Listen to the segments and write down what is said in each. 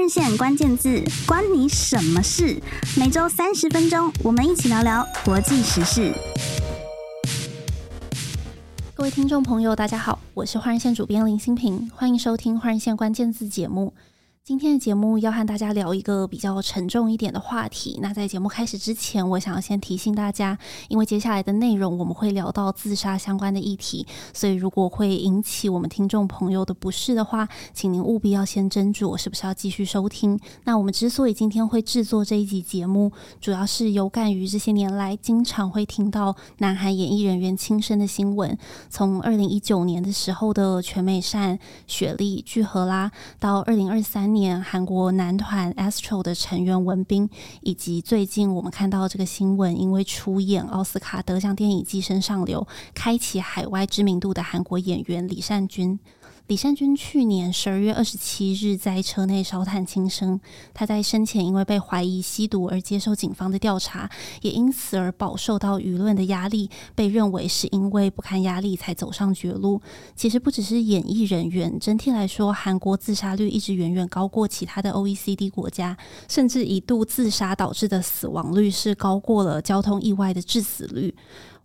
日线关键字，关你什么事？每周三十分钟，我们一起聊聊国际时事。各位听众朋友，大家好，我是换日线主编林新平，欢迎收听换日线关键字节目。今天的节目要和大家聊一个比较沉重一点的话题。那在节目开始之前，我想要先提醒大家，因为接下来的内容我们会聊到自杀相关的议题，所以如果会引起我们听众朋友的不适的话，请您务必要先斟酌是不是要继续收听。那我们之所以今天会制作这一集节目，主要是有感于这些年来经常会听到南韩演艺人员轻生的新闻，从二零一九年的时候的全美善、雪莉、具荷拉，到二零二三年。年韩国男团 Astro 的成员文斌，以及最近我们看到这个新闻，因为出演奥斯卡得奖电影《寄生上流》，开启海外知名度的韩国演员李善均。李善均去年十二月二十七日在车内烧炭轻生。他在生前因为被怀疑吸毒而接受警方的调查，也因此而饱受到舆论的压力，被认为是因为不堪压力才走上绝路。其实不只是演艺人员，整体来说，韩国自杀率一直远远高过其他的 OECD 国家，甚至一度自杀导致的死亡率是高过了交通意外的致死率。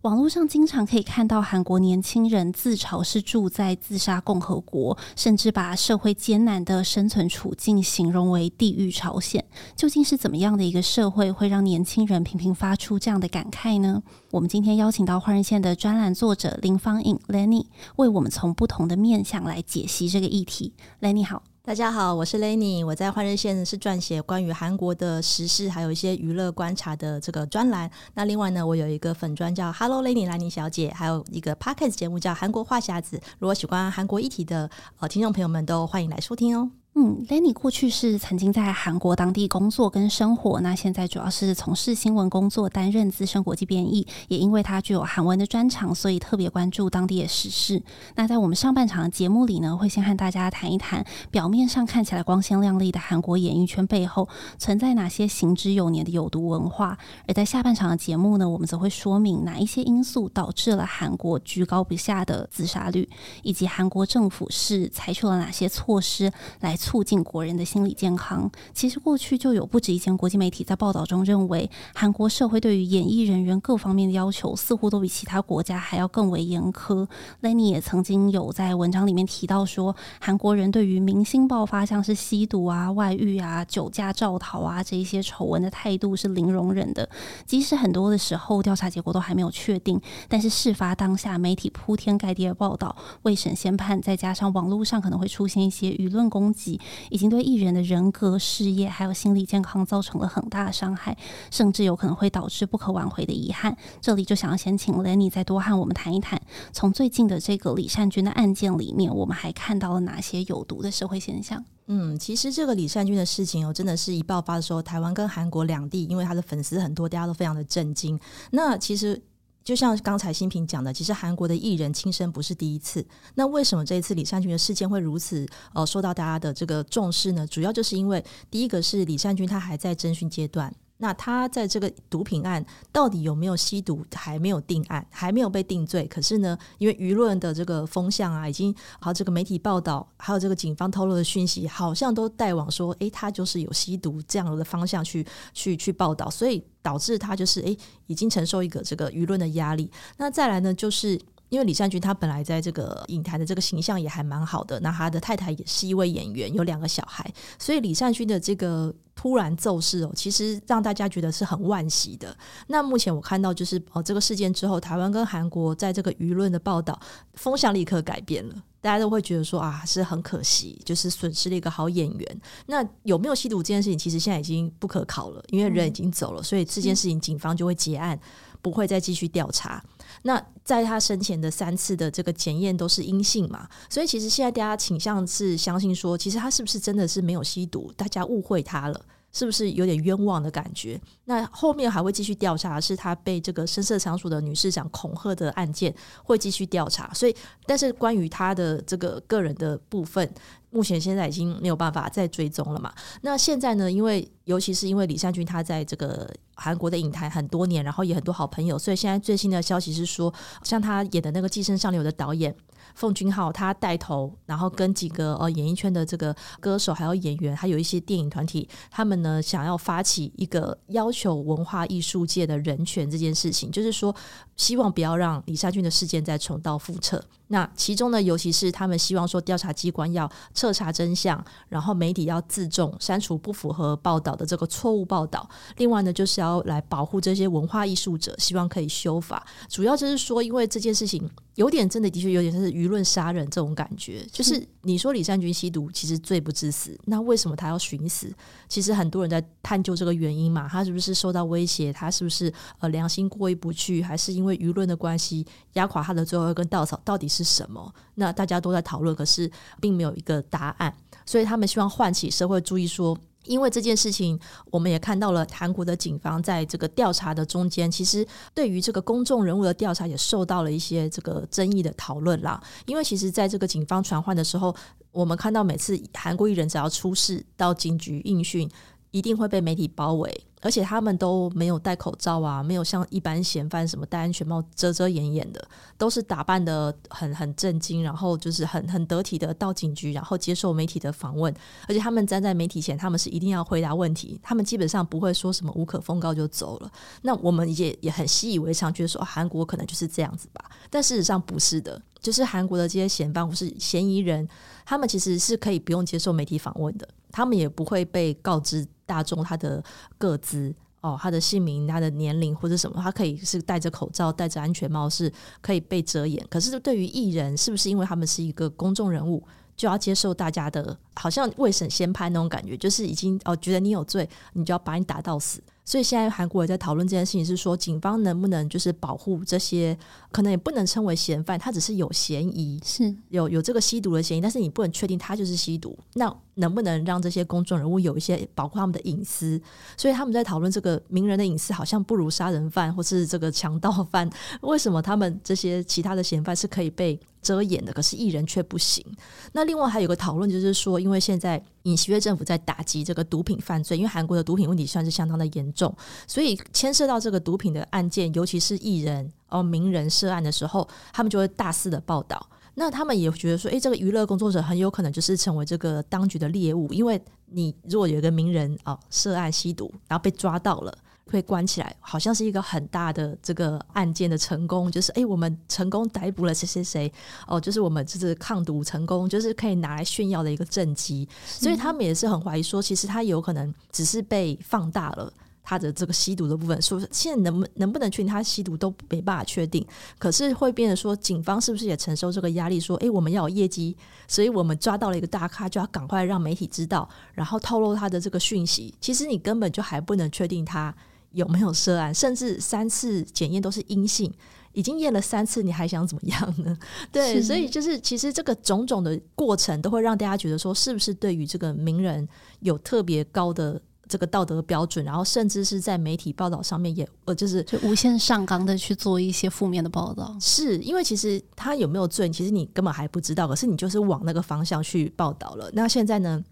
网络上经常可以看到韩国年轻人自嘲是住在自杀共和国，甚至把社会艰难的生存处境形容为地狱朝鲜。究竟是怎么样的一个社会会让年轻人频频发出这样的感慨呢？我们今天邀请到换日线的专栏作者林芳颖 Lenny，为我们从不同的面向来解析这个议题。Lenny 好。大家好，我是 Lenny，我在换日线是撰写关于韩国的时事，还有一些娱乐观察的这个专栏。那另外呢，我有一个粉专叫 Hello Lenny 兰妮小姐，还有一个 Podcast 节目叫韩国话匣子。如果喜欢韩国议题的呃听众朋友们，都欢迎来收听哦。嗯，Lenny 过去是曾经在韩国当地工作跟生活，那现在主要是从事新闻工作，担任资深国际编译。也因为他具有韩文的专长，所以特别关注当地的时事。那在我们上半场的节目里呢，会先和大家谈一谈表面上看起来光鲜亮丽的韩国演艺圈背后存在哪些行之有年的有毒文化。而在下半场的节目呢，我们则会说明哪一些因素导致了韩国居高不下的自杀率，以及韩国政府是采取了哪些措施来。促进国人的心理健康。其实过去就有不止一间国际媒体在报道中认为，韩国社会对于演艺人员各方面的要求似乎都比其他国家还要更为严苛。Lenny 也曾经有在文章里面提到说，韩国人对于明星爆发像是吸毒啊、外遇啊、酒驾肇逃啊这一些丑闻的态度是零容忍的。即使很多的时候调查结果都还没有确定，但是事发当下媒体铺天盖地的报道、未审先判，再加上网络上可能会出现一些舆论攻击。已经对艺人的人格、事业还有心理健康造成了很大的伤害，甚至有可能会导致不可挽回的遗憾。这里就想要先请 Lenny 再多和我们谈一谈，从最近的这个李善均的案件里面，我们还看到了哪些有毒的社会现象？嗯，其实这个李善均的事情哦，真的是一爆发的时候，台湾跟韩国两地，因为他的粉丝很多，大家都非常的震惊。那其实。就像刚才新平讲的，其实韩国的艺人轻生不是第一次。那为什么这一次李善均的事件会如此呃受到大家的这个重视呢？主要就是因为第一个是李善均他还在征询阶段。那他在这个毒品案到底有没有吸毒，还没有定案，还没有被定罪。可是呢，因为舆论的这个风向啊，已经好这个媒体报道，还有这个警方透露的讯息，好像都带往说，诶，他就是有吸毒这样的方向去去去报道，所以导致他就是诶，已经承受一个这个舆论的压力。那再来呢，就是。因为李善均他本来在这个影坛的这个形象也还蛮好的，那他的太太也是一位演员，有两个小孩，所以李善均的这个突然骤逝哦，其实让大家觉得是很惋惜的。那目前我看到就是哦，这个事件之后，台湾跟韩国在这个舆论的报道风向立刻改变了，大家都会觉得说啊，是很可惜，就是损失了一个好演员。那有没有吸毒这件事情，其实现在已经不可考了，因为人已经走了，所以这件事情警方就会结案，不会再继续调查。那在他生前的三次的这个检验都是阴性嘛，所以其实现在大家倾向是相信说，其实他是不是真的是没有吸毒？大家误会他了，是不是有点冤枉的感觉？那后面还会继续调查，是他被这个深色场所的女市长恐吓的案件会继续调查。所以，但是关于他的这个个人的部分。目前现在已经没有办法再追踪了嘛。那现在呢？因为尤其是因为李善均他在这个韩国的影坛很多年，然后也很多好朋友，所以现在最新的消息是说，像他演的那个《寄生上流》的导演奉俊昊他带头，然后跟几个呃演艺圈的这个歌手还有演员，还有一些电影团体，他们呢想要发起一个要求文化艺术界的人权这件事情，就是说希望不要让李善均的事件再重蹈覆辙。那其中呢，尤其是他们希望说调查机关要彻查真相，然后媒体要自重，删除不符合报道的这个错误报道。另外呢，就是要来保护这些文化艺术者，希望可以修法。主要就是说，因为这件事情有点真的，的确有点是舆论杀人这种感觉。就是你说李善均吸毒，其实罪不至死，那为什么他要寻死？其实很多人在探究这个原因嘛，他是不是受到威胁？他是不是呃良心过意不去？还是因因为舆论的关系压垮他的最后一根稻草？到底是什么？那大家都在讨论，可是并没有一个答案。所以他们希望唤起社会注意说。因为这件事情，我们也看到了韩国的警方在这个调查的中间，其实对于这个公众人物的调查也受到了一些这个争议的讨论啦。因为其实在这个警方传唤的时候，我们看到每次韩国艺人只要出事到警局应讯，一定会被媒体包围。而且他们都没有戴口罩啊，没有像一般嫌犯什么戴安全帽遮遮掩掩的，都是打扮得很很正经，然后就是很很得体的到警局，然后接受媒体的访问。而且他们站在媒体前，他们是一定要回答问题，他们基本上不会说什么无可奉告就走了。那我们也也很习以为常，觉得说韩国可能就是这样子吧。但事实上不是的，就是韩国的这些嫌犯或是嫌疑人，他们其实是可以不用接受媒体访问的，他们也不会被告知。大众他的个资哦，他的姓名、他的年龄或者什么，他可以是戴着口罩、戴着安全帽，是可以被遮掩。可是对于艺人，是不是因为他们是一个公众人物，就要接受大家的，好像未审先判那种感觉，就是已经哦觉得你有罪，你就要把你打到死。所以现在韩国也在讨论这件事情，是说警方能不能就是保护这些，可能也不能称为嫌犯，他只是有嫌疑，是有有这个吸毒的嫌疑，但是你不能确定他就是吸毒。那能不能让这些公众人物有一些保护他们的隐私？所以他们在讨论这个名人的隐私好像不如杀人犯或是这个强盗犯，为什么他们这些其他的嫌犯是可以被遮掩的，可是艺人却不行？那另外还有个讨论就是说，因为现在尹锡悦政府在打击这个毒品犯罪，因为韩国的毒品问题算是相当的严重，所以牵涉到这个毒品的案件，尤其是艺人哦名人涉案的时候，他们就会大肆的报道。那他们也觉得说，诶，这个娱乐工作者很有可能就是成为这个当局的猎物，因为你如果有一个名人哦涉案吸毒，然后被抓到了。会关起来，好像是一个很大的这个案件的成功，就是哎，我们成功逮捕了谁谁谁哦，就是我们就是抗毒成功，就是可以拿来炫耀的一个政绩。所以他们也是很怀疑说，其实他有可能只是被放大了他的这个吸毒的部分，说现在能不能不能确定他吸毒都没办法确定。可是会变得说，警方是不是也承受这个压力？说哎，我们要有业绩，所以我们抓到了一个大咖，就要赶快让媒体知道，然后透露他的这个讯息。其实你根本就还不能确定他。有没有涉案？甚至三次检验都是阴性，已经验了三次，你还想怎么样呢？对，所以就是其实这个种种的过程都会让大家觉得说，是不是对于这个名人有特别高的这个道德标准？然后甚至是在媒体报道上面也呃，就是就无限上纲的去做一些负面的报道。是因为其实他有没有罪，其实你根本还不知道，可是你就是往那个方向去报道了。那现在呢？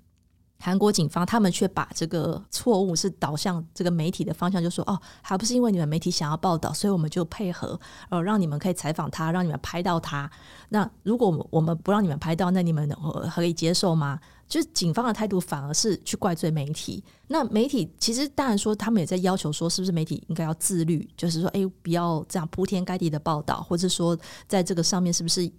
韩国警方他们却把这个错误是导向这个媒体的方向，就说哦，还不是因为你们媒体想要报道，所以我们就配合，呃，让你们可以采访他，让你们拍到他。那如果我们不让你们拍到，那你们可以接受吗？就是警方的态度反而是去怪罪媒体。那媒体其实当然说，他们也在要求说，是不是媒体应该要自律？就是说，哎，不要这样铺天盖地的报道，或者说在这个上面是不是？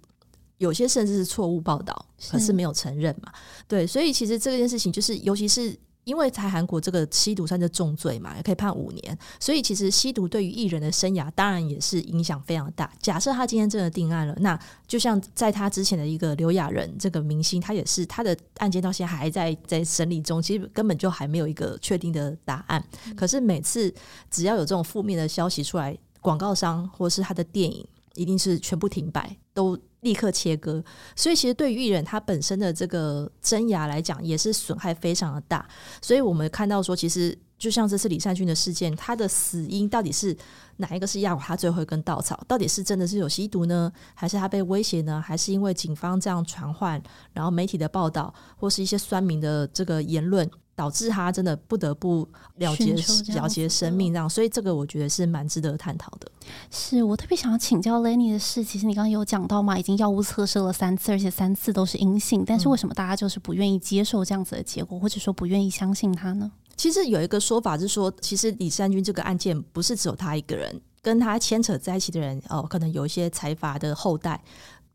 有些甚至是错误报道，可是没有承认嘛？对，所以其实这件事情就是，尤其是因为在韩国这个吸毒算是重罪嘛，也可以判五年，所以其实吸毒对于艺人的生涯当然也是影响非常大。假设他今天真的定案了，那就像在他之前的一个刘亚仁这个明星，他也是他的案件到现在还在在审理中，其实根本就还没有一个确定的答案。可是每次只要有这种负面的消息出来，广告商或是他的电影一定是全部停摆，都。立刻切割，所以其实对于艺人他本身的这个生涯来讲，也是损害非常的大。所以我们看到说，其实就像这次李善均的事件，他的死因到底是哪一个是压垮他最后一根稻草？到底是真的是有吸毒呢，还是他被威胁呢？还是因为警方这样传唤，然后媒体的报道或是一些酸民的这个言论，导致他真的不得不了结了结生命？这样，所以这个我觉得是蛮值得探讨的。是我特别想要请教 Lenny 的是，其实你刚刚有讲到嘛，已经药物测试了三次，而且三次都是阴性，但是为什么大家就是不愿意接受这样子的结果，或者说不愿意相信他呢？其实有一个说法是说，其实李善军这个案件不是只有他一个人，跟他牵扯在一起的人哦，可能有一些财阀的后代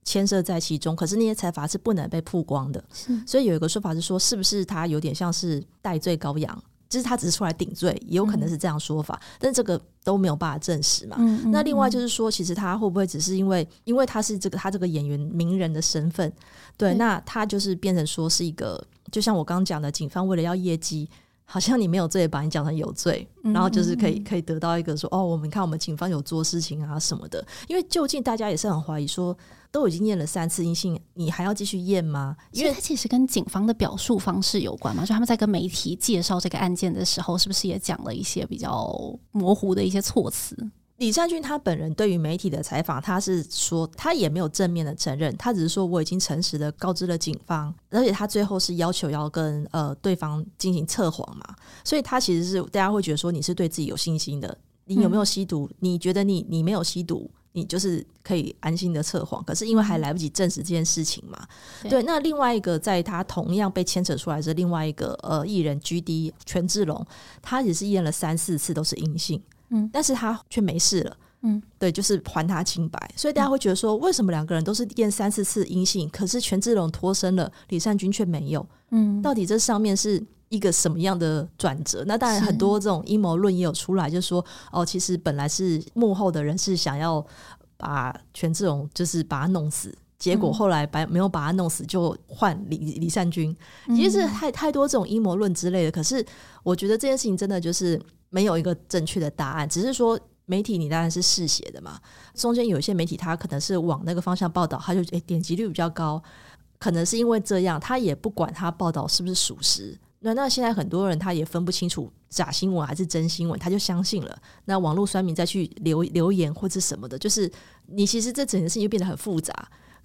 牵涉在其中，可是那些财阀是不能被曝光的。是，所以有一个说法是说，是不是他有点像是代罪羔羊，就是他只是出来顶罪，也有可能是这样说法，嗯、但这个都没有办法证实嘛。嗯嗯嗯，那另外就是说，其实他会不会只是因为，因为他是这个他这个演员名人的身份，对，对那他就是变成说是一个，就像我刚刚讲的，警方为了要业绩。好像你没有罪，把你讲成有罪，然后就是可以可以得到一个说哦，我们看我们警方有做事情啊什么的。因为究竟大家也是很怀疑说，都已经验了三次阴性，你还要继续验吗？因为它其实跟警方的表述方式有关嘛，就他们在跟媒体介绍这个案件的时候，是不是也讲了一些比较模糊的一些措辞？李善俊他本人对于媒体的采访，他是说他也没有正面的承认，他只是说我已经诚实的告知了警方，而且他最后是要求要跟呃对方进行测谎嘛，所以他其实是大家会觉得说你是对自己有信心的，你有没有吸毒？嗯、你觉得你你没有吸毒，你就是可以安心的测谎。可是因为还来不及证实这件事情嘛，对，对。那另外一个在他同样被牵扯出来的另外一个呃艺人 GD 权志龙，他也是验了三四次都是阴性。嗯，但是他却没事了。嗯，对，就是还他清白。所以大家会觉得说，为什么两个人都是验三四次阴性，可是权志龙脱身了，李善均却没有？嗯，到底这上面是一个什么样的转折？那当然，很多这种阴谋论也有出来，就是说，哦，其实本来是幕后的人是想要把权志龙就是把他弄死，结果后来把没有把他弄死，就换李李善君。其实是太太多这种阴谋论之类的。可是我觉得这件事情真的就是。没有一个正确的答案，只是说媒体你当然是嗜血的嘛。中间有一些媒体他可能是往那个方向报道，他就诶点击率比较高，可能是因为这样，他也不管他报道是不是属实。那那现在很多人他也分不清楚假新闻还是真新闻，他就相信了。那网络酸民再去留留言或者什么的，就是你其实这整件事情就变得很复杂。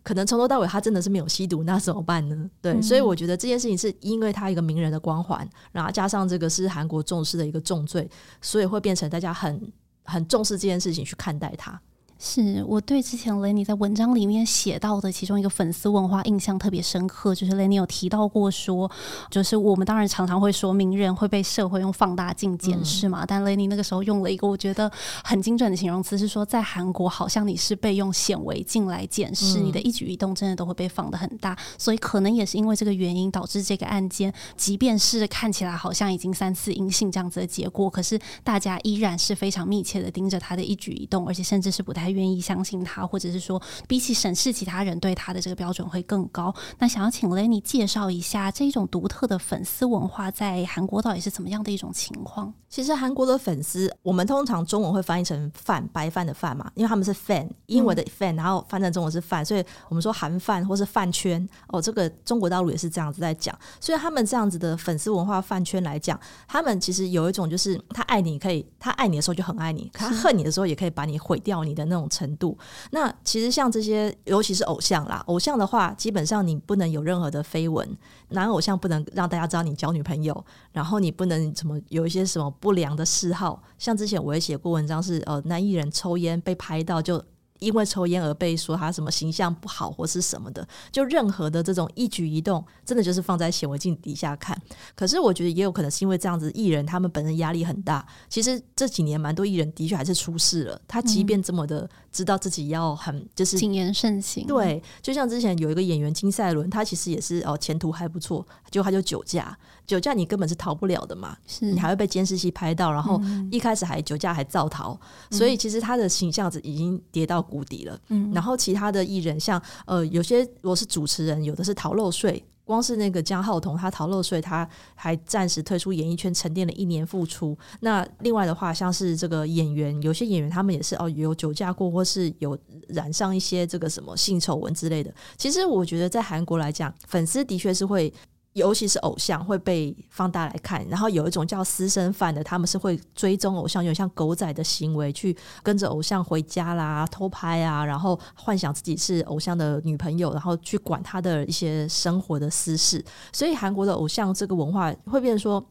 可能从头到尾他真的是没有吸毒，那怎么办呢？对，嗯、所以我觉得这件事情是因为他一个名人的光环，然后加上这个是韩国重视的一个重罪，所以会变成大家很很重视这件事情去看待他。是我对之前 Lenny 在文章里面写到的其中一个粉丝问话印象特别深刻，就是 Lenny 有提到过说，就是我们当然常常会说名人会被社会用放大镜检视嘛，嗯、但 Lenny 那个时候用了一个我觉得很精准的形容词，是说在韩国好像你是被用显微镜来检视，嗯、你的一举一动真的都会被放得很大，所以可能也是因为这个原因导致这个案件，即便是看起来好像已经三次阴性这样子的结果，可是大家依然是非常密切的盯着他的一举一动，而且甚至是不太。还愿意相信他，或者是说，比起审视其他人对他的这个标准会更高。那想要请 Lenny 介绍一下这种独特的粉丝文化在韩国到底是怎么样的一种情况？其实韩国的粉丝，我们通常中文会翻译成饭，白饭的饭嘛，因为他们是 fan，英文的 fan，然后翻成中文是饭，所以我们说韩饭或是饭圈哦，这个中国大陆也是这样子在讲。所以他们这样子的粉丝文化饭圈来讲，他们其实有一种就是他爱你可以，他爱你的时候就很爱你，他恨你的时候也可以把你毁掉你的那。这种程度，那其实像这些，尤其是偶像啦，偶像的话，基本上你不能有任何的绯闻，男偶像不能让大家知道你交女朋友，然后你不能什么有一些什么不良的嗜好，像之前我也写过文章，是呃男艺人抽烟被拍到就。因为抽烟而被说他什么形象不好或是什么的，就任何的这种一举一动，真的就是放在显微镜底下看。可是我觉得也有可能是因为这样子，艺人他们本身压力很大。其实这几年蛮多艺人的确还是出事了。他即便这么的知道自己要很就是谨言慎行，对，就像之前有一个演员金赛伦，他其实也是哦前途还不错，结果他就酒驾。酒驾你根本是逃不了的嘛，是你还会被监视器拍到，然后一开始还酒驾还造逃，嗯、所以其实他的形象子已经跌到谷底了。嗯，然后其他的艺人像呃有些如果是主持人，有的是逃漏税，光是那个姜浩彤他逃漏税，他还暂时退出演艺圈，沉淀了一年复出。那另外的话，像是这个演员，有些演员他们也是哦有酒驾过，或是有染上一些这个什么性丑闻之类的。其实我觉得在韩国来讲，粉丝的确是会。尤其是偶像会被放大来看，然后有一种叫私生饭的，他们是会追踪偶像，有点像狗仔的行为，去跟着偶像回家啦、偷拍啊，然后幻想自己是偶像的女朋友，然后去管他的一些生活的私事。所以韩国的偶像这个文化会变成说。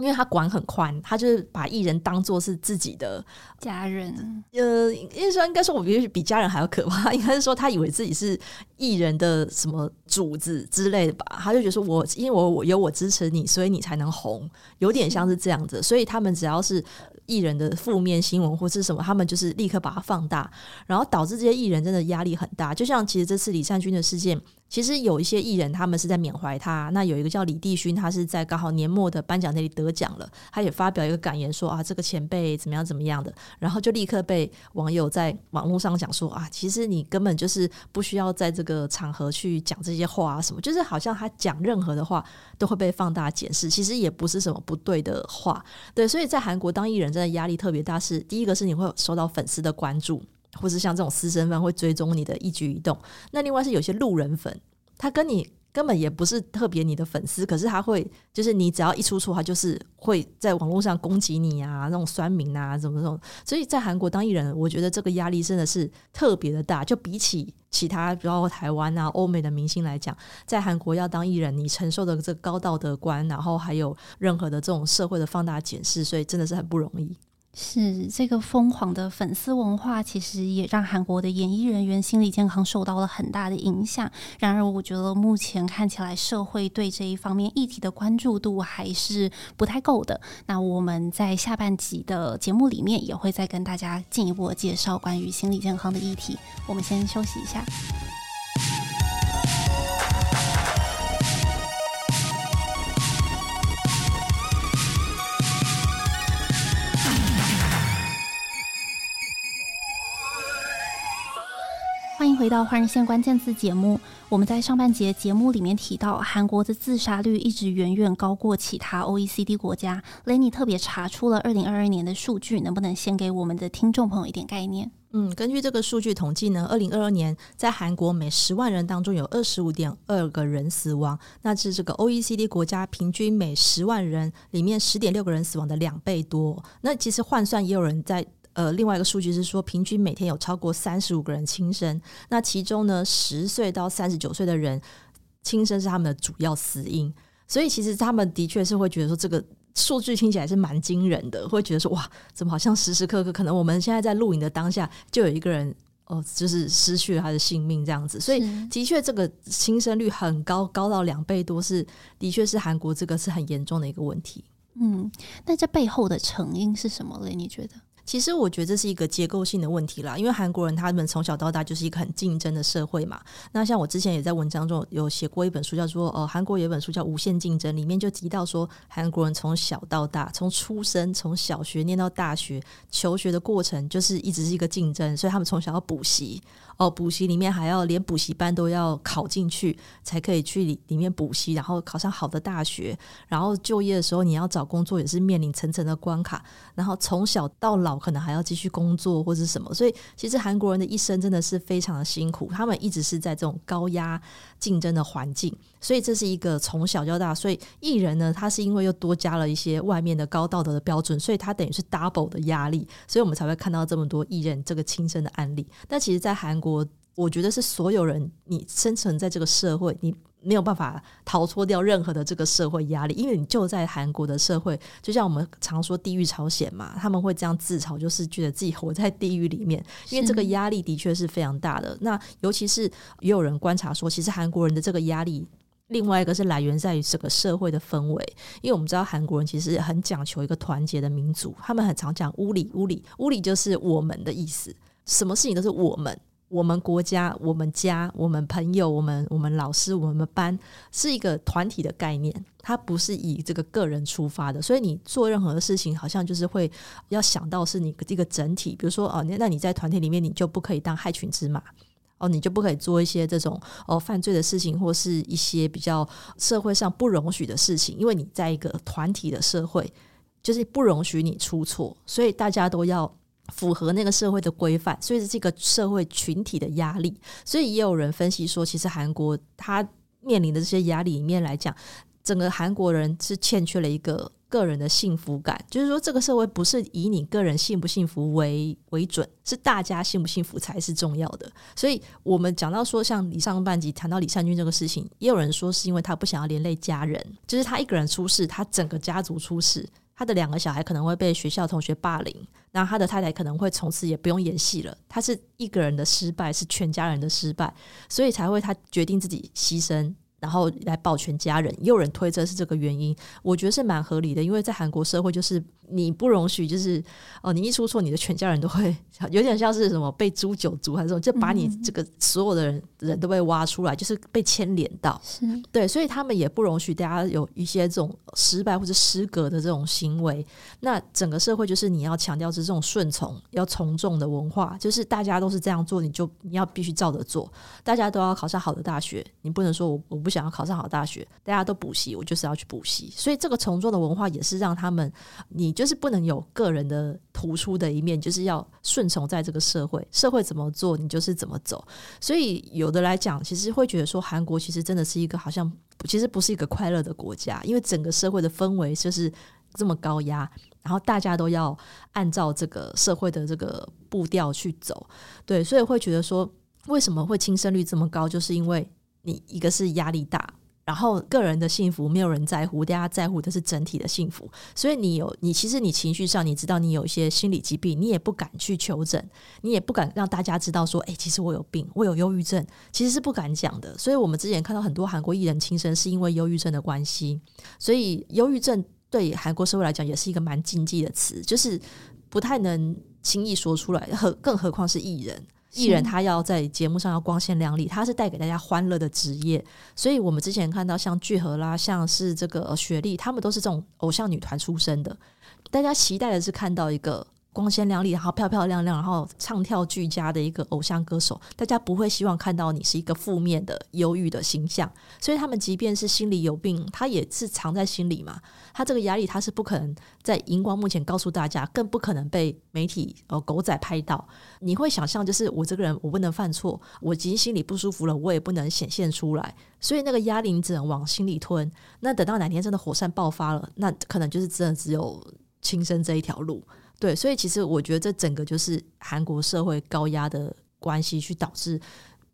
因为他管很宽，他就是把艺人当做是自己的家人。呃，应该说，应该说，我觉得比家人还要可怕。应该是说，他以为自己是艺人的什么主子之类的吧？他就觉得说我，因为我我有我支持你，所以你才能红，有点像是这样子。所以他们只要是艺人的负面新闻或是什么，他们就是立刻把它放大，然后导致这些艺人真的压力很大。就像其实这次李善均的事件。其实有一些艺人，他们是在缅怀他。那有一个叫李帝勋，他是在刚好年末的颁奖那里得奖了，他也发表一个感言说啊，这个前辈怎么样怎么样的，然后就立刻被网友在网络上讲说啊，其实你根本就是不需要在这个个场合去讲这些话啊什么，就是好像他讲任何的话都会被放大检视，其实也不是什么不对的话。对，所以在韩国当艺人真的压力特别大，是第一个是你会受到粉丝的关注。或是像这种私生饭会追踪你的一举一动，那另外是有些路人粉，他跟你根本也不是特别你的粉丝，可是他会就是你只要一出错，他就是会在网络上攻击你啊，那种酸民啊，怎么怎么，所以在韩国当艺人，我觉得这个压力真的是特别的大，就比起其他比如台湾啊、欧美的明星来讲，在韩国要当艺人，你承受的这个高道德观，然后还有任何的这种社会的放大检视，所以真的是很不容易。是这个疯狂的粉丝文化，其实也让韩国的演艺人员心理健康受到了很大的影响。然而，我觉得目前看起来，社会对这一方面议题的关注度还是不太够的。那我们在下半集的节目里面，也会再跟大家进一步介绍关于心理健康的议题。我们先休息一下。回到《换日线》关键字节目。我们在上半节节目里面提到，韩国的自杀率一直远远高过其他 OECD 国家。Lenny 特别查出了二零二二年的数据，能不能先给我们的听众朋友一点概念？嗯，根据这个数据统计呢，二零二二年在韩国每十万人当中有二十五点二个人死亡，那是这个 OECD 国家平均每十万人里面十点六个人死亡的两倍多。那其实换算也有人在。呃，另外一个数据是说，平均每天有超过三十五个人轻生。那其中呢，十岁到三十九岁的人轻生是他们的主要死因。所以，其实他们的确是会觉得说，这个数据听起来是蛮惊人的，会觉得说，哇，怎么好像时时刻刻，可能我们现在在录影的当下，就有一个人哦，就是失去了他的性命这样子。所以，的确这个轻生率很高，高到两倍多，是的确是韩国这个是很严重的一个问题。嗯，那这背后的成因是什么嘞？你觉得？其实我觉得这是一个结构性的问题啦，因为韩国人他们从小到大就是一个很竞争的社会嘛。那像我之前也在文章中有写过一本书，叫做呃，韩国有本书叫《无限竞争》，里面就提到说，韩国人从小到大，从出生从小学念到大学，求学的过程就是一直是一个竞争，所以他们从小要补习。哦，补习里面还要连补习班都要考进去，才可以去里里面补习，然后考上好的大学。然后就业的时候，你要找工作也是面临层层的关卡。然后从小到老，可能还要继续工作或者什么。所以，其实韩国人的一生真的是非常的辛苦，他们一直是在这种高压竞争的环境。所以，这是一个从小到大。所以，艺人呢，他是因为又多加了一些外面的高道德的标准，所以他等于是 double 的压力。所以我们才会看到这么多艺人这个轻生的案例。那其实，在韩国。我我觉得是所有人，你生存在这个社会，你没有办法逃脱掉任何的这个社会压力，因为你就在韩国的社会，就像我们常说“地狱朝鲜”嘛，他们会这样自嘲，就是觉得自己活在地狱里面，因为这个压力的确是非常大的。那尤其是也有人观察说，其实韩国人的这个压力，另外一个是来源在于整个社会的氛围，因为我们知道韩国人其实很讲求一个团结的民族，他们很常讲“屋里屋里”，屋里就是我们的意思，什么事情都是我们。我们国家、我们家、我们朋友、我们我们老师、我们班，是一个团体的概念，它不是以这个个人出发的。所以你做任何的事情，好像就是会要想到是你这个整体。比如说哦，那你在团体里面，你就不可以当害群之马哦，你就不可以做一些这种哦犯罪的事情，或是一些比较社会上不容许的事情，因为你在一个团体的社会，就是不容许你出错，所以大家都要。符合那个社会的规范，所以是这个社会群体的压力。所以也有人分析说，其实韩国他面临的这些压力里面来讲，整个韩国人是欠缺了一个个人的幸福感，就是说这个社会不是以你个人幸不幸福为为准，是大家幸不幸福才是重要的。所以我们讲到说，像你上半集谈到李善均这个事情，也有人说是因为他不想要连累家人，就是他一个人出事，他整个家族出事。他的两个小孩可能会被学校同学霸凌，那他的太太可能会从此也不用演戏了。他是一个人的失败，是全家人的失败，所以才会他决定自己牺牲，然后来保全家人。也有人推测是这个原因，我觉得是蛮合理的，因为在韩国社会就是。你不容许，就是哦，你一出错，你的全家人都会有点像是什么被诛九族还是什么，就把你这个所有的人人都被挖出来，就是被牵连到。是对，所以他们也不容许大家有一些这种失败或者失格的这种行为。那整个社会就是你要强调是这种顺从、要从众的文化，就是大家都是这样做，你就你要必须照着做。大家都要考上好的大学，你不能说我我不想要考上好大学。大家都补习，我就是要去补习。所以这个从众的文化也是让他们你。就是不能有个人的突出的一面，就是要顺从在这个社会，社会怎么做，你就是怎么走。所以有的来讲，其实会觉得说，韩国其实真的是一个好像其实不是一个快乐的国家，因为整个社会的氛围就是这么高压，然后大家都要按照这个社会的这个步调去走。对，所以会觉得说，为什么会轻生率这么高，就是因为你一个是压力大。然后个人的幸福没有人在乎，大家在乎的是整体的幸福。所以你有你，其实你情绪上你知道你有一些心理疾病，你也不敢去求诊，你也不敢让大家知道说，哎，其实我有病，我有忧郁症，其实是不敢讲的。所以我们之前看到很多韩国艺人轻生是因为忧郁症的关系。所以忧郁症对韩国社会来讲也是一个蛮禁忌的词，就是不太能轻易说出来，何更何况是艺人。艺人他要在节目上要光鲜亮丽，他是带给大家欢乐的职业，所以我们之前看到像聚合啦，像是这个雪莉，他们都是这种偶像女团出身的，大家期待的是看到一个。光鲜亮丽，然后漂漂亮亮，然后唱跳俱佳的一个偶像歌手，大家不会希望看到你是一个负面的、忧郁的形象。所以他们即便是心里有病，他也是藏在心里嘛。他这个压力，他是不可能在荧光幕前告诉大家，更不可能被媒体呃狗仔拍到。你会想象，就是我这个人，我不能犯错，我已经心里不舒服了，我也不能显现出来。所以那个压力你只能往心里吞。那等到哪天真的火山爆发了，那可能就是真的只有轻生这一条路。对，所以其实我觉得这整个就是韩国社会高压的关系，去导致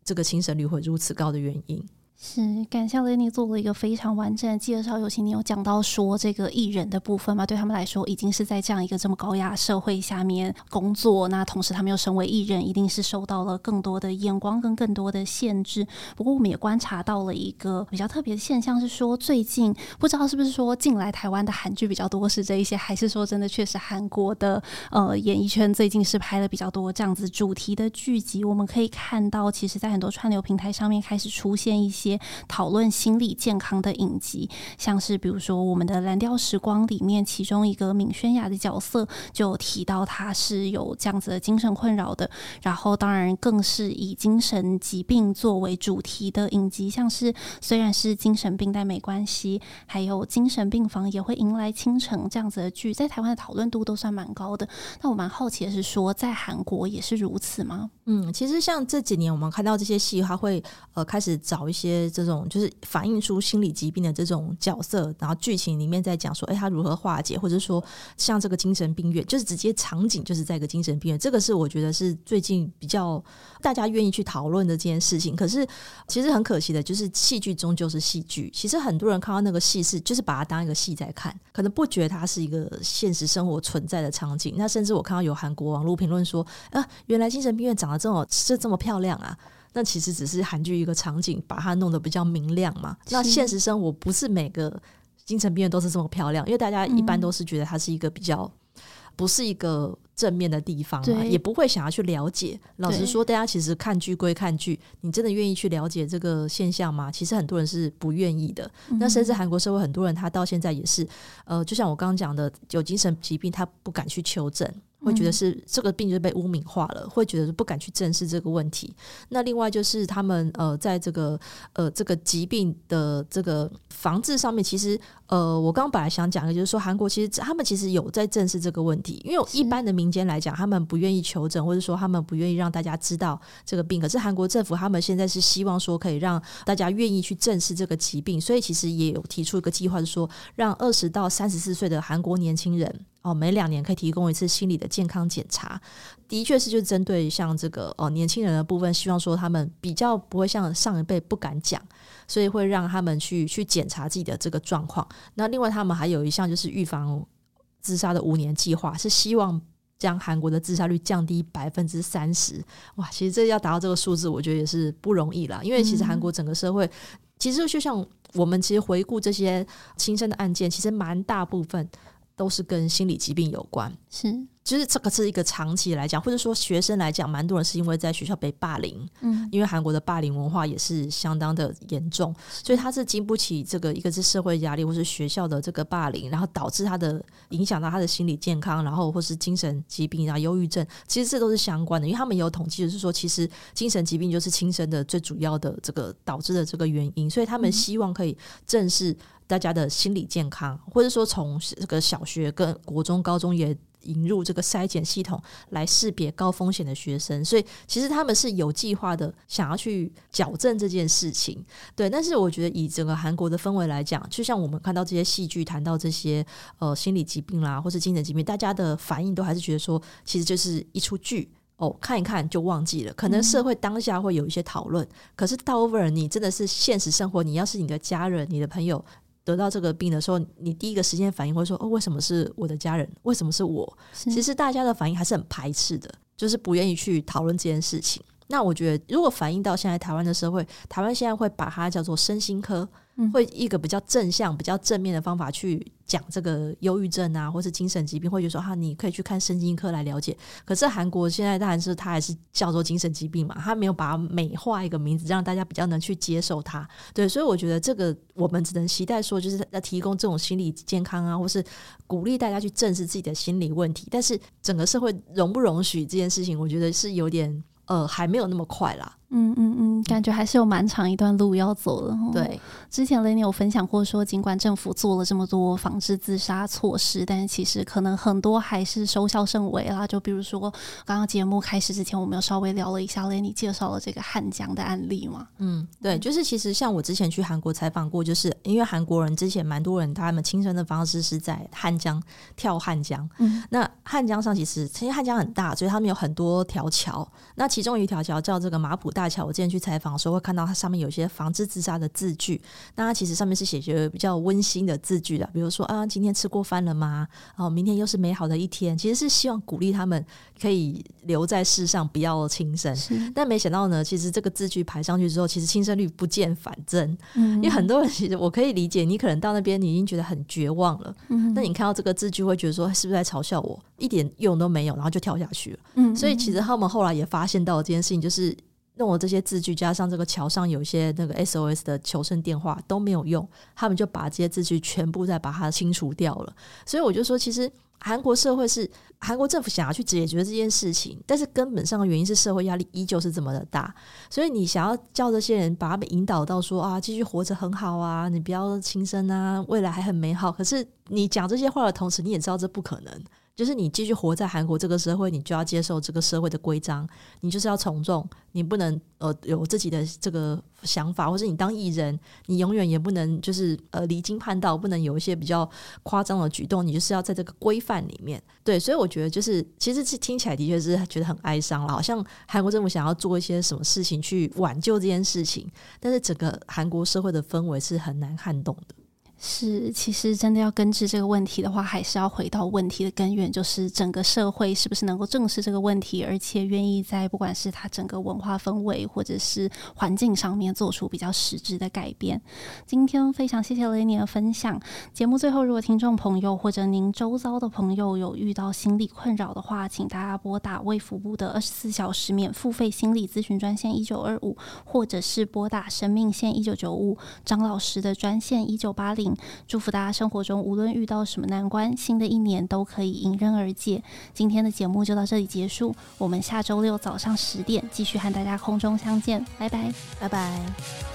这个轻生率会如此高的原因。是，感谢 Lenny 做了一个非常完整的介绍。尤其你有讲到说这个艺人的部分嘛，对他们来说已经是在这样一个这么高压社会下面工作。那同时他们又身为艺人，一定是受到了更多的眼光跟更多的限制。不过我们也观察到了一个比较特别的现象，是说最近不知道是不是说进来台湾的韩剧比较多是这一些，还是说真的确实韩国的呃演艺圈最近是拍了比较多这样子主题的剧集。我们可以看到，其实在很多串流平台上面开始出现一些。讨论心理健康的影集，像是比如说我们的《蓝调时光》里面，其中一个闵轩雅的角色就提到他是有这样子的精神困扰的。然后当然更是以精神疾病作为主题的影集，像是虽然是精神病但没关系，还有精神病房也会迎来清晨这样子的剧，在台湾的讨论度都算蛮高的。那我蛮好奇的是说，在韩国也是如此吗？嗯，其实像这几年我们看到这些戏，他会呃开始找一些。这种就是反映出心理疾病的这种角色，然后剧情里面在讲说，哎，他如何化解，或者说像这个精神病院，就是直接场景就是在一个精神病院，这个是我觉得是最近比较大家愿意去讨论的这件事情。可是其实很可惜的，就是戏剧终究是戏剧。其实很多人看到那个戏是，就是把它当一个戏在看，可能不觉得它是一个现实生活存在的场景。那甚至我看到有韩国网络评论说，啊，原来精神病院长得这么是这么漂亮啊。那其实只是韩剧一个场景，把它弄得比较明亮嘛。那现实生活不是每个精神病院都是这么漂亮，因为大家一般都是觉得它是一个比较不是一个正面的地方嘛，也不会想要去了解。老实说，大家其实看剧归看剧，你真的愿意去了解这个现象吗？其实很多人是不愿意的。那甚至韩国社会很多人，他到现在也是，呃，就像我刚刚讲的，有精神疾病他不敢去求诊。会觉得是这个病就被污名化了，会觉得是不敢去正视这个问题。那另外就是他们呃，在这个呃这个疾病的这个防治上面，其实呃，我刚刚本来想讲的就是说，韩国其实他们其实有在正视这个问题，因为一般的民间来讲，他们不愿意求诊，或者说他们不愿意让大家知道这个病。可是韩国政府他们现在是希望说可以让大家愿意去正视这个疾病，所以其实也有提出一个计划，是说让二十到三十四岁的韩国年轻人。哦，每两年可以提供一次心理的健康检查，的确是就针对像这个哦年轻人的部分，希望说他们比较不会像上一辈不敢讲，所以会让他们去去检查自己的这个状况。那另外他们还有一项就是预防自杀的五年计划，是希望将韩国的自杀率降低百分之三十。哇，其实这要达到这个数字，我觉得也是不容易啦，因为其实韩国整个社会，其实就像我们其实回顾这些轻生的案件，其实蛮大部分。都是跟心理疾病有关，是，其实这个是一个长期来讲，或者说学生来讲，蛮多人是因为在学校被霸凌，嗯，因为韩国的霸凌文化也是相当的严重，所以他是经不起这个，一个是社会压力，或是学校的这个霸凌，然后导致他的影响到他的心理健康，然后或是精神疾病啊，忧郁症，其实这都是相关的，因为他们有统计，就是说，其实精神疾病就是轻生的最主要的这个导致的这个原因，所以他们希望可以正视。大家的心理健康，或者说从这个小学跟国中、高中也引入这个筛检系统来识别高风险的学生，所以其实他们是有计划的想要去矫正这件事情。对，但是我觉得以整个韩国的氛围来讲，就像我们看到这些戏剧谈到这些呃心理疾病啦，或是精神疾病，大家的反应都还是觉得说，其实就是一出剧哦，看一看就忘记了。可能社会当下会有一些讨论，可是到 over 你真的是现实生活，你要是你的家人、你的朋友。得到这个病的时候，你第一个时间反应会说：“哦，为什么是我的家人？为什么是我？”其实大家的反应还是很排斥的，就是不愿意去讨论这件事情。那我觉得，如果反映到现在台湾的社会，台湾现在会把它叫做身心科。会一个比较正向、比较正面的方法去讲这个忧郁症啊，或是精神疾病，或者说哈，你可以去看神经科来了解。可是韩国现在当然是它还是叫做精神疾病嘛，它没有把它美化一个名字，让大家比较能去接受它。对，所以我觉得这个我们只能期待说，就是要提供这种心理健康啊，或是鼓励大家去正视自己的心理问题。但是整个社会容不容许这件事情，我觉得是有点呃，还没有那么快啦。嗯嗯嗯，感觉还是有蛮长一段路要走的。对，之前 Lenny 有分享过说，尽管政府做了这么多防治自杀措施，但是其实可能很多还是收效甚微啦。就比如说，刚刚节目开始之前，我们有稍微聊了一下 Lenny 介绍了这个汉江的案例嘛。嗯，对，就是其实像我之前去韩国采访过，就是因为韩国人之前蛮多人，他们轻生的方式是在汉江跳汉江。嗯，那汉江上其实其实汉江很大，所以他们有很多条桥。那其中有一条桥叫这个马普大桥，我之前去采访的时候会看到它上面有一些防治自杀的字句，那它其实上面是写些比较温馨的字句的，比如说啊，今天吃过饭了吗？哦，明天又是美好的一天，其实是希望鼓励他们可以留在世上，不要轻生。但没想到呢，其实这个字句排上去之后，其实轻生率不见反增。嗯，因为很多人其实我可以理解，你可能到那边你已经觉得很绝望了，嗯，那你看到这个字句会觉得说是不是在嘲笑我？一点用都没有，然后就跳下去了。嗯，所以其实他们后来也发现到这件事情，就是。弄了这些字句，加上这个桥上有一些那个 SOS 的求生电话都没有用，他们就把这些字句全部再把它清除掉了。所以我就说，其实韩国社会是韩国政府想要去解决这件事情，但是根本上的原因是社会压力依旧是这么的大。所以你想要叫这些人把他们引导到说啊，继续活着很好啊，你不要轻生啊，未来还很美好。可是你讲这些话的同时，你也知道这不可能。就是你继续活在韩国这个社会，你就要接受这个社会的规章，你就是要从众，你不能呃有自己的这个想法，或是你当艺人，你永远也不能就是呃离经叛道，不能有一些比较夸张的举动，你就是要在这个规范里面。对，所以我觉得就是其实是听起来的确是觉得很哀伤了，好像韩国政府想要做一些什么事情去挽救这件事情，但是整个韩国社会的氛围是很难撼动的。是，其实真的要根治这个问题的话，还是要回到问题的根源，就是整个社会是不是能够正视这个问题，而且愿意在不管是他整个文化氛围或者是环境上面做出比较实质的改变。今天非常谢谢 Lenny 的分享。节目最后，如果听众朋友或者您周遭的朋友有遇到心理困扰的话，请大家拨打卫福部的二十四小时免付费心理咨询专线一九二五，或者是拨打生命线一九九五，张老师的专线一九八零。祝福大家生活中无论遇到什么难关，新的一年都可以迎刃而解。今天的节目就到这里结束，我们下周六早上十点继续和大家空中相见，拜拜，拜拜。